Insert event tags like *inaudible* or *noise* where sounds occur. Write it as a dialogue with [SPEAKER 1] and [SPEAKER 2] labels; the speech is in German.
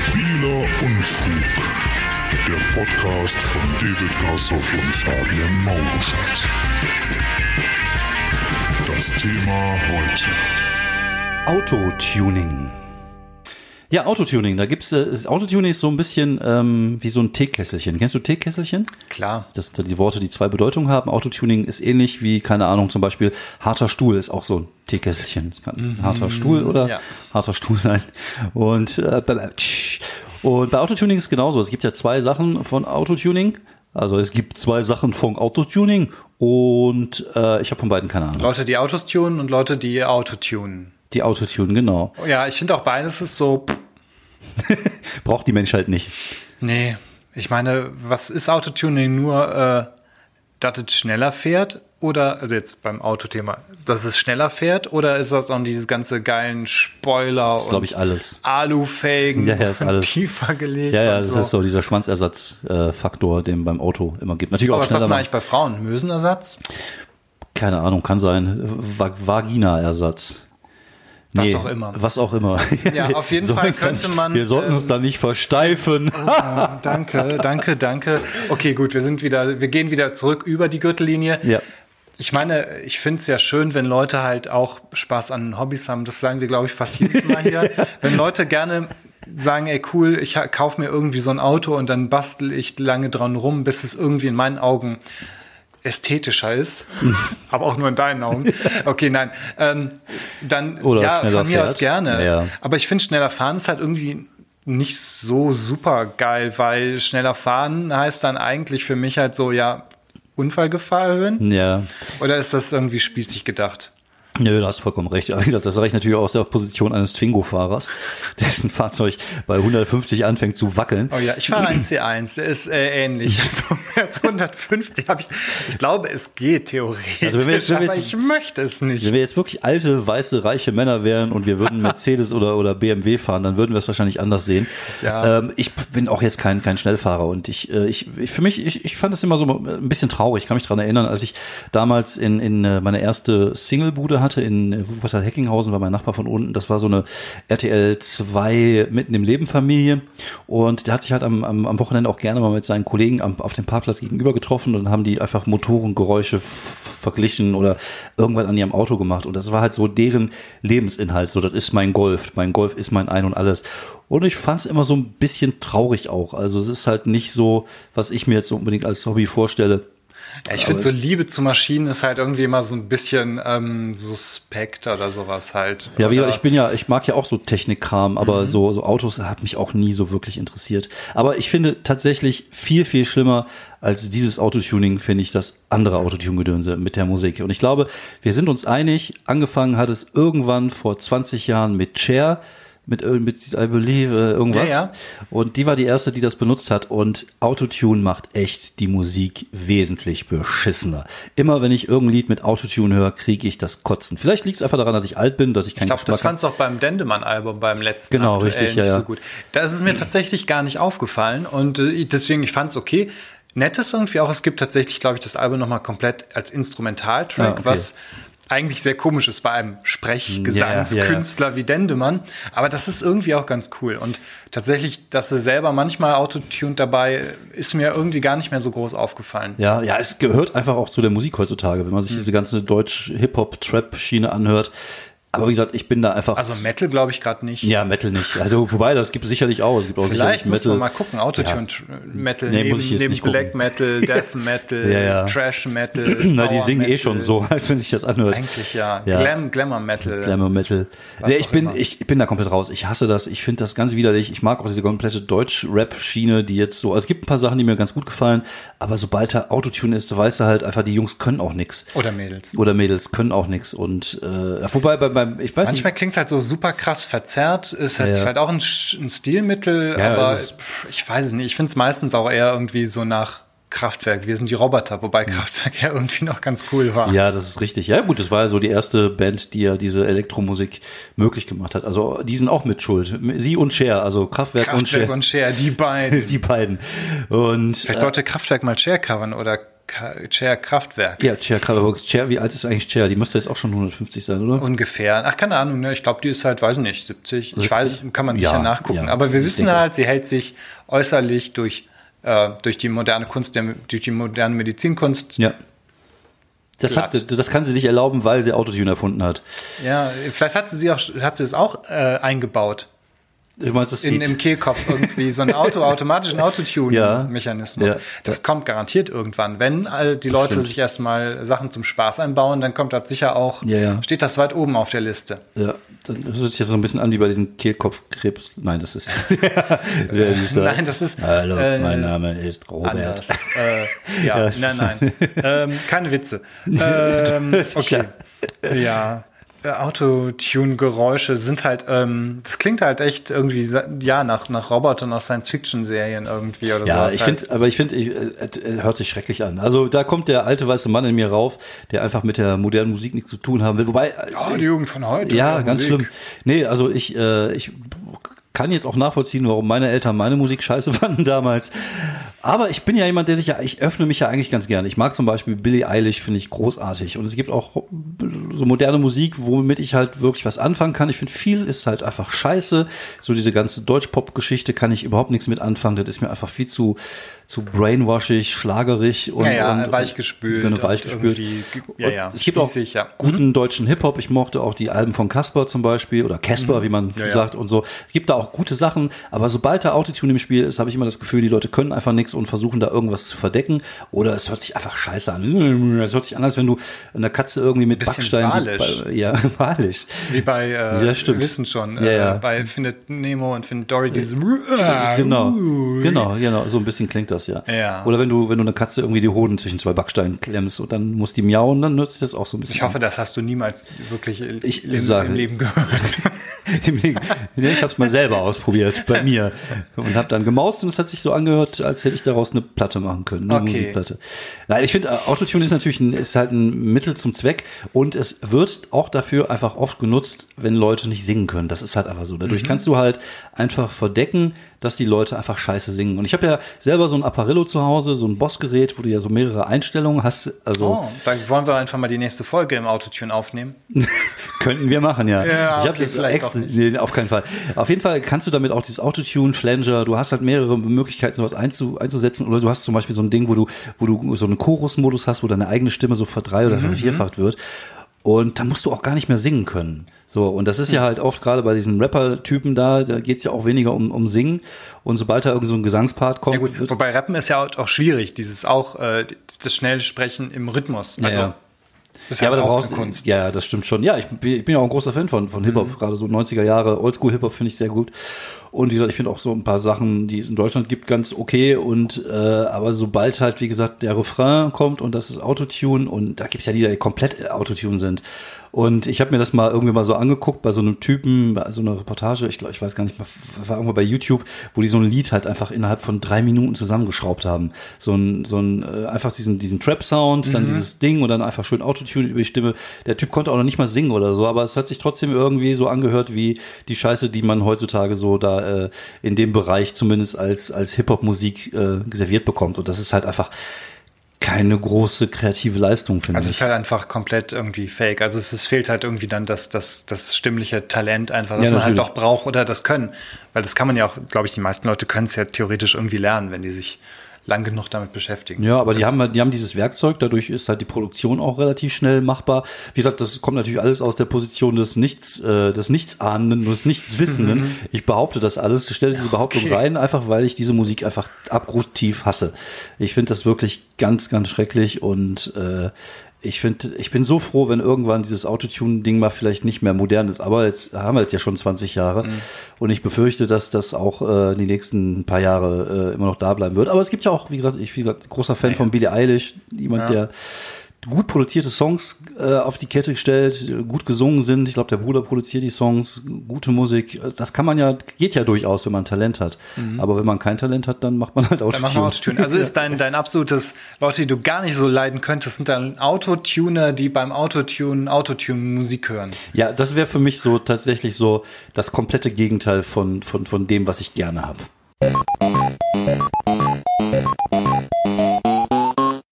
[SPEAKER 1] Stabiler Unfug. Der Podcast von David Grassoff und Fabian Mauruschat. Das Thema heute.
[SPEAKER 2] Autotuning. Ja, Autotuning. Da gibt's äh, Autotuning ist so ein bisschen ähm, wie so ein Teekesselchen. Kennst du Teekesselchen?
[SPEAKER 3] Klar.
[SPEAKER 2] Das sind die Worte, die zwei Bedeutungen haben. Autotuning ist ähnlich wie, keine Ahnung, zum Beispiel harter Stuhl ist auch so ein Teekesselchen. Kann ein harter Stuhl oder
[SPEAKER 3] ja.
[SPEAKER 2] harter Stuhl sein. Und, äh, und bei Autotuning ist es genauso. Es gibt ja zwei Sachen von Autotuning. Also es gibt zwei Sachen von Autotuning und äh, ich habe von beiden keine Ahnung.
[SPEAKER 3] Leute, die Autos tunen und Leute, die Auto tunen.
[SPEAKER 2] Die Autotune, genau.
[SPEAKER 3] Ja, ich finde auch beides ist so, pff, *laughs*
[SPEAKER 2] Braucht die Menschheit nicht.
[SPEAKER 3] nee. Ich meine, was ist Autotuning? Nur, äh, dass es schneller fährt? Oder, also jetzt beim Autothema, dass es schneller fährt? Oder ist das auch dieses ganze geilen Spoiler
[SPEAKER 2] Das glaube ich alles.
[SPEAKER 3] Alufelgen
[SPEAKER 2] Ja, ja, ist *laughs* alles.
[SPEAKER 3] tiefer gelegt?
[SPEAKER 2] Ja, ja,
[SPEAKER 3] und
[SPEAKER 2] das
[SPEAKER 3] so.
[SPEAKER 2] ist so dieser Schwanzersatzfaktor, den beim Auto immer gibt. Natürlich
[SPEAKER 3] Aber
[SPEAKER 2] auch
[SPEAKER 3] was sagt
[SPEAKER 2] schneller.
[SPEAKER 3] man
[SPEAKER 2] machen.
[SPEAKER 3] eigentlich bei Frauen? Mösenersatz?
[SPEAKER 2] Keine Ahnung, kann sein. Va Vagina-Ersatz.
[SPEAKER 3] Was auch immer.
[SPEAKER 2] Was auch immer. *laughs*
[SPEAKER 3] Ja, auf jeden Fall
[SPEAKER 2] uns
[SPEAKER 3] könnte
[SPEAKER 2] nicht-
[SPEAKER 3] man,
[SPEAKER 2] Wir sollten uns
[SPEAKER 3] ähm,
[SPEAKER 2] da nicht versteifen.
[SPEAKER 3] danke, danke, danke. Okay, gut, wir sind wieder, wir gehen wieder zurück über die Gürtellinie.
[SPEAKER 2] Ja.
[SPEAKER 3] Ich meine, ich finde es ja schön, wenn Leute halt auch Spaß an Hobbys haben. Das sagen wir, glaube ich, fast jedes Mal hier. *laughs* wenn Leute gerne sagen, ey cool, ich ha- kauf mir irgendwie so ein Auto und dann bastel ich lange dran rum, bis es irgendwie in meinen Augen ästhetischer ist, aber auch nur in deinen Augen. Okay, nein. Ähm, dann
[SPEAKER 2] Oder
[SPEAKER 3] ja, von mir aus
[SPEAKER 2] fährt.
[SPEAKER 3] gerne.
[SPEAKER 2] Ja.
[SPEAKER 3] Aber ich finde, schneller fahren ist halt irgendwie nicht so super geil, weil schneller fahren heißt dann eigentlich für mich halt so, ja, Unfall gefallen?
[SPEAKER 2] Ja.
[SPEAKER 3] Oder ist das irgendwie spießig gedacht?
[SPEAKER 2] Nö, du hast vollkommen recht. Aber wie gesagt, das reicht natürlich auch aus der Position eines Twingo-Fahrers, *laughs* dessen Fahrzeug bei 150 anfängt zu wackeln.
[SPEAKER 3] Oh ja, ich fahre einen C1, der ist äh, ähnlich. *laughs* Also mehr als 150 habe ich. Ich glaube, es geht theoretisch,
[SPEAKER 2] Also wenn wir jetzt- wenn wir
[SPEAKER 3] aber
[SPEAKER 2] jetzt-
[SPEAKER 3] ich möchte es nicht.
[SPEAKER 2] Wenn wir jetzt wirklich alte, weiße, reiche Männer wären und wir würden *laughs* Mercedes oder, oder BMW fahren, dann würden wir es wahrscheinlich anders sehen.
[SPEAKER 3] Ja.
[SPEAKER 2] Ähm, ich bin auch jetzt kein, kein Schnellfahrer und ich, äh, ich, ich für mich, ich, ich fand das immer so ein bisschen traurig. Ich kann mich dran erinnern, als ich damals in, in äh, meine erste Singlebude hatte in äh, Wuppertal-Heckinghausen, war mein Nachbar von unten. Das war so eine RTL 2 mitten im Leben Familie und der hat sich halt am, am, am Wochenende auch gerne mal mit seinen Kollegen am, auf dem Parkplatz gegenüber getroffen und dann haben die einfach Motorengeräusche verglichen oder irgendwann an ihrem Auto gemacht und das war halt so deren Lebensinhalt. So, das ist mein Golf, mein Golf ist mein Ein und alles. Und ich fand es immer so ein bisschen traurig auch. Also es ist halt nicht so, was ich mir jetzt unbedingt als Hobby vorstelle.
[SPEAKER 3] Ja, ich finde so Liebe zu Maschinen ist halt irgendwie immer so ein bisschen ähm, suspekt oder sowas halt.
[SPEAKER 2] Ja, wie ich bin ja, ich mag ja auch so Technikkram, aber so, so Autos hat mich auch nie so wirklich interessiert. Aber ich finde tatsächlich viel, viel schlimmer als dieses Autotuning, finde ich das andere Autotune-Gedönse mit der Musik. Und ich glaube, wir sind uns einig, angefangen hat es irgendwann vor 20 Jahren mit Cher, mit, mit I Believe, äh, irgendwas.
[SPEAKER 3] Ja, ja.
[SPEAKER 2] Und die war die erste, die das benutzt hat. Und Autotune macht echt die Musik wesentlich beschissener. Immer wenn ich irgendein Lied mit Autotune höre, kriege ich das Kotzen. Vielleicht liegt es einfach daran, dass ich alt bin, dass ich keinen
[SPEAKER 3] Ich glaube, das fandst du auch beim Dendemann-Album, beim letzten.
[SPEAKER 2] Genau, richtig, ja,
[SPEAKER 3] nicht
[SPEAKER 2] ja.
[SPEAKER 3] so gut. Da ist mir tatsächlich gar nicht aufgefallen und äh, deswegen, ich fand es okay. Nett ist irgendwie auch, es gibt tatsächlich, glaube ich, das Album nochmal komplett als Instrumentaltrack,
[SPEAKER 2] Ah, okay.
[SPEAKER 3] was eigentlich sehr komisch ist bei einem Sprechgesangskünstler wie Dendemann. Aber das ist irgendwie auch ganz cool. Und tatsächlich, dass er selber manchmal autotuned dabei, ist mir irgendwie gar nicht mehr so groß aufgefallen.
[SPEAKER 2] Ja, ja, es gehört einfach auch zu der Musik heutzutage, wenn man sich diese ganze Deutsch-Hip-Hop-Trap-Schiene anhört. Aber wie gesagt, ich bin da einfach.
[SPEAKER 3] Also Metal glaube ich gerade nicht.
[SPEAKER 2] ja, Metal nicht. Also, wobei, das gibt es sicherlich auch. Es gibt auch
[SPEAKER 3] Vielleicht muss
[SPEAKER 2] Metal.
[SPEAKER 3] man mal gucken, Autotune Metal
[SPEAKER 2] Nee,
[SPEAKER 3] neben,
[SPEAKER 2] muss ich jetzt
[SPEAKER 3] neben
[SPEAKER 2] nicht gucken.
[SPEAKER 3] Black Metal, *laughs* Death Metal,
[SPEAKER 2] Ja, ja.
[SPEAKER 3] Trash Metal. *clears throat*
[SPEAKER 2] Na, die singen eh
[SPEAKER 3] Metal.
[SPEAKER 2] schon so, *laughs* als wenn sich das anhört.
[SPEAKER 3] Eigentlich ja.
[SPEAKER 2] Ja.
[SPEAKER 3] Glam, Glamour Metal.
[SPEAKER 2] Glamour Metal. Nee, ich bin,
[SPEAKER 3] immer.
[SPEAKER 2] ich, ich bin da komplett raus. Ich hasse das. Ich finde das ganz widerlich. Ich mag auch diese komplette Deutsch-Rap-Schiene, die jetzt so, also es gibt ein paar Sachen, die mir ganz gut gefallen, aber sobald da Autotune ist, weißt du halt einfach, die Jungs können auch nix.
[SPEAKER 3] Oder Mädels.
[SPEAKER 2] Oder Mädels können auch nix. Und, äh, wobei, beim, beim, ich weiß
[SPEAKER 3] Manchmal klingt es halt so super krass verzerrt, ist halt
[SPEAKER 2] Ja,
[SPEAKER 3] vielleicht auch ein, ein Stilmittel,
[SPEAKER 2] Ja,
[SPEAKER 3] aber ich weiß es nicht. Ich finde es meistens auch eher irgendwie so nach Kraftwerk. Wir sind die Roboter, wobei Kraftwerk *laughs* ja irgendwie noch ganz cool war.
[SPEAKER 2] Ja, das ist richtig. Ja, gut, das war ja so die erste Band, die ja diese Elektromusik möglich gemacht hat. Also, die sind auch mit Schuld. Sie und Cher, also Kraftwerk, und
[SPEAKER 3] Kraftwerk
[SPEAKER 2] Cher.
[SPEAKER 3] und Cher, die beiden. *laughs*
[SPEAKER 2] die beiden. Und
[SPEAKER 3] Vielleicht sollte Kraftwerk mal Cher covern oder Cher Kraftwerk.
[SPEAKER 2] Ja, Cher Kraftwerk. Cher, wie alt ist eigentlich Cher? Die müsste jetzt auch schon 150 sein, oder?
[SPEAKER 3] Ungefähr. Ach, keine Ahnung, ne? Ich glaube, die ist halt, weiß nicht, 70. Ich weiß, kann man sicher
[SPEAKER 2] Ja,
[SPEAKER 3] nachgucken.
[SPEAKER 2] ja,
[SPEAKER 3] Aber wir wissen
[SPEAKER 2] denke.
[SPEAKER 3] halt, sie hält sich äußerlich durch, äh, durch die moderne Kunst, der, durch die moderne Medizinkunst.
[SPEAKER 2] Ja. Das, hat, das kann sie sich erlauben, weil sie Autotune erfunden hat.
[SPEAKER 3] Ja, vielleicht hat sie, sie auch, hat sie das auch äh, eingebaut.
[SPEAKER 2] Meine, das
[SPEAKER 3] In,
[SPEAKER 2] sieht,
[SPEAKER 3] Im Kehlkopf irgendwie so einen Auto, *laughs* automatischen Autotune-Mechanismus.
[SPEAKER 2] Ja.
[SPEAKER 3] Das kommt garantiert irgendwann. Wenn all die Leute
[SPEAKER 2] stimmt.
[SPEAKER 3] sich erstmal Sachen zum Spaß einbauen, dann kommt das sicher auch,
[SPEAKER 2] Ja, ja.
[SPEAKER 3] steht das weit oben auf der Liste.
[SPEAKER 2] ja, dann hört sich jetzt so ein bisschen an wie bei diesen Kehlkopfkrebs. Nein, das ist. *laughs* *laughs*
[SPEAKER 3] Nein, das ist,
[SPEAKER 2] Hallo,
[SPEAKER 3] äh,
[SPEAKER 2] mein Name ist Robert.
[SPEAKER 3] Äh, ja,
[SPEAKER 2] Ja.
[SPEAKER 3] nein, nein. ähm, keine Witze. Ähm, okay. Ja. Äh, Autotune-Geräusche sind halt, ähm, das klingt halt echt irgendwie, ja, nach, nach Robotern aus Science-Fiction-Serien irgendwie oder
[SPEAKER 2] Ja,
[SPEAKER 3] sowas.
[SPEAKER 2] ich
[SPEAKER 3] halt.
[SPEAKER 2] finde, aber ich finde, äh, äh, hört sich schrecklich an. Also da kommt der alte weiße Mann in mir rauf, der einfach mit der modernen Musik nichts zu tun haben will. Wobei,
[SPEAKER 3] Oh, die Jugend von heute.
[SPEAKER 2] ja, ganz
[SPEAKER 3] Musik.
[SPEAKER 2] schlimm. Nee, also ich, äh, ich kann jetzt auch nachvollziehen, warum meine Eltern meine Musik scheiße *laughs* fanden damals. Aber ich bin ja jemand, der sich ja, ich öffne mich ja eigentlich ganz gerne. Ich mag zum Beispiel Billie Eilish, finde ich großartig. Und es gibt auch so moderne Musik, womit ich halt wirklich was anfangen kann. Ich finde, viel ist halt einfach scheiße. So diese ganze Deutsch-Pop-Geschichte kann ich überhaupt nichts mit anfangen. Das ist mir einfach viel zu, zu brainwashig, schlagerig und,
[SPEAKER 3] Ja, ja,
[SPEAKER 2] und
[SPEAKER 3] weichgespült
[SPEAKER 2] Genau,
[SPEAKER 3] und
[SPEAKER 2] weichgespült.
[SPEAKER 3] ge- ja,
[SPEAKER 2] Und
[SPEAKER 3] ja,
[SPEAKER 2] es gibt auch
[SPEAKER 3] ja.
[SPEAKER 2] guten deutschen Hip-Hop. Ich mochte auch die Alben von Casper zum Beispiel oder Casper, wie man
[SPEAKER 3] Mhm. Ja, ja.
[SPEAKER 2] sagt und so. Es gibt da auch gute Sachen, aber sobald da Autotune im Spiel ist, habe ich immer das Gefühl, die Leute können einfach nichts und versuchen da irgendwas zu verdecken oder es hört sich einfach scheiße an. Es hört sich an, als wenn du eine Katze irgendwie mit Backstein
[SPEAKER 3] walisch.
[SPEAKER 2] bei- ja, *laughs* wahrlich.
[SPEAKER 3] Wie bei, äh,
[SPEAKER 2] Ja, stimmt.
[SPEAKER 3] wir wissen schon,
[SPEAKER 2] Ja,
[SPEAKER 3] äh,
[SPEAKER 2] ja.
[SPEAKER 3] bei Findet Nemo und Findet Dory diese
[SPEAKER 2] Genau, genau, genau, so ein bisschen klingt das ja.
[SPEAKER 3] Ja.
[SPEAKER 2] Oder wenn du, wenn du eine Katze irgendwie die Hoden zwischen zwei Backsteinen klemmst und dann muss die miauen, dann nutzt sich das auch so ein bisschen.
[SPEAKER 3] Ich hoffe, das hast du niemals wirklich
[SPEAKER 2] Ich
[SPEAKER 3] im,
[SPEAKER 2] sage-
[SPEAKER 3] im Leben gehört. *laughs*
[SPEAKER 2] Ich habe es mal selber ausprobiert bei *laughs* mir und habe dann gemaust und es hat sich so angehört, als hätte ich daraus eine Platte machen können, eine
[SPEAKER 3] Okay.
[SPEAKER 2] Musikplatte. Nein, ich finde äh, Autotune ist natürlich ein, ist halt ein Mittel zum Zweck und es wird auch dafür einfach oft genutzt, wenn Leute nicht singen können. Das ist halt einfach so.
[SPEAKER 3] Mhm.
[SPEAKER 2] Dadurch kannst du halt einfach verdecken, dass die Leute einfach Scheiße singen. Und ich habe ja selber so ein Apparillo zu Hause, so ein Bossgerät, wo du ja so mehrere Einstellungen hast. Also
[SPEAKER 3] Oh, sag, wollen wir einfach mal die nächste Folge im Autotune aufnehmen? *laughs*
[SPEAKER 2] Könnten wir machen, ja.
[SPEAKER 3] Ja,
[SPEAKER 2] ich habe
[SPEAKER 3] okay,
[SPEAKER 2] das extra, nee, auf keinen Fall. Auf jeden Fall kannst du damit auch dieses Autotune, Flanger, du hast halt mehrere Möglichkeiten, sowas einzu, einzusetzen. Oder du hast zum Beispiel so ein Ding, wo du, wo du so einen Chorus-Modus hast, wo deine eigene Stimme so verdrei- oder
[SPEAKER 3] Mhm,
[SPEAKER 2] vervierfacht wird. Und dann musst du auch gar nicht mehr singen können. So, und das
[SPEAKER 3] Hm.
[SPEAKER 2] ist ja halt oft gerade bei diesen Rapper-Typen da, da geht's ja auch weniger um, um Singen. Und sobald da irgend so ein Gesangspart kommt,
[SPEAKER 3] Ja gut, wobei Rappen ist ja auch schwierig, dieses auch, äh, das Schnellsprechen im Rhythmus. Also,
[SPEAKER 2] ja.
[SPEAKER 3] Ist
[SPEAKER 2] Ja, aber da
[SPEAKER 3] auch
[SPEAKER 2] brauchst
[SPEAKER 3] Kunst.
[SPEAKER 2] Ja, das stimmt schon. Ja, ich bin, ich bin ja auch ein großer Fan von, von Hip-Hop, gerade so 90er Jahre, Oldschool Hip-Hop finde ich sehr gut. Und wie gesagt, ich finde auch so ein paar Sachen, die es in Deutschland gibt, ganz okay. Und äh, aber sobald halt, wie gesagt, der Refrain kommt und das ist Autotune und da gibt's ja Lieder, die komplett Autotune sind. Und ich habe mir das mal irgendwie mal so angeguckt bei so einem Typen, bei so einer Reportage, ich glaube, ich weiß gar nicht mehr, war irgendwo bei YouTube, wo die so ein Lied halt einfach innerhalb von drei Minuten zusammengeschraubt haben. So ein, so ein äh, einfach diesen, diesen Trap-Sound, dann dieses Ding und dann einfach schön Autotune über die Stimme. Der Typ konnte auch noch nicht mal singen oder so, aber es hat sich trotzdem irgendwie so angehört wie die Scheiße, die man heutzutage so da äh, in dem Bereich zumindest als, als Hip-Hop-Musik äh, serviert bekommt. Und das ist halt einfach keine große kreative Leistung, finde
[SPEAKER 3] Also es
[SPEAKER 2] ich.
[SPEAKER 3] ist halt einfach komplett irgendwie fake. Also es, es fehlt halt irgendwie dann das, das, das stimmliche Talent einfach, das
[SPEAKER 2] Ja,
[SPEAKER 3] man halt doch braucht oder das Können. Weil das kann man ja auch, glaube ich, die meisten Leute können es ja theoretisch irgendwie lernen, wenn die sich lang genug damit beschäftigen.
[SPEAKER 2] Ja, aber die
[SPEAKER 3] Das-
[SPEAKER 2] haben, halt- die haben dieses Werkzeug, dadurch ist halt die Produktion auch relativ schnell machbar. Wie gesagt, das kommt natürlich alles aus der Position des Nichts, äh, des Nichtsahnenden, des Nichtswissenden. Ich behaupte das alles, stelle diese Behauptung
[SPEAKER 3] Okay.
[SPEAKER 2] rein, einfach weil ich diese Musik einfach abgrundtief hasse. Ich finde das wirklich ganz, ganz schrecklich und äh, ich finde, ich bin so froh, wenn irgendwann dieses Autotune-Ding mal vielleicht nicht mehr modern ist. Aber jetzt haben wir jetzt ja schon 20 Jahre und ich befürchte, dass das auch äh, die nächsten paar Jahre äh, immer noch da bleiben wird. Aber es gibt ja auch, wie gesagt, ich wie gesagt, großer Fan von Billie Eilish, jemand,
[SPEAKER 3] Ja.
[SPEAKER 2] der gut produzierte Songs äh, auf die Kette stellt, gut gesungen sind. Ich glaube, der Bruder produziert die Songs, gute Musik. Das kann man ja, geht ja durchaus, wenn man Talent hat. Aber wenn man kein Talent hat, dann macht man halt
[SPEAKER 3] Dann machen wir
[SPEAKER 2] Autotune.
[SPEAKER 3] Autotune. Also ist dein, *laughs* dein absolutes, Leute, die du gar nicht so leiden könntest, sind dann Autotuner, die beim Autotune Autotune-Musik hören.
[SPEAKER 2] Ja, das wäre für mich so tatsächlich so das komplette Gegenteil von, von, von dem, was ich gerne habe.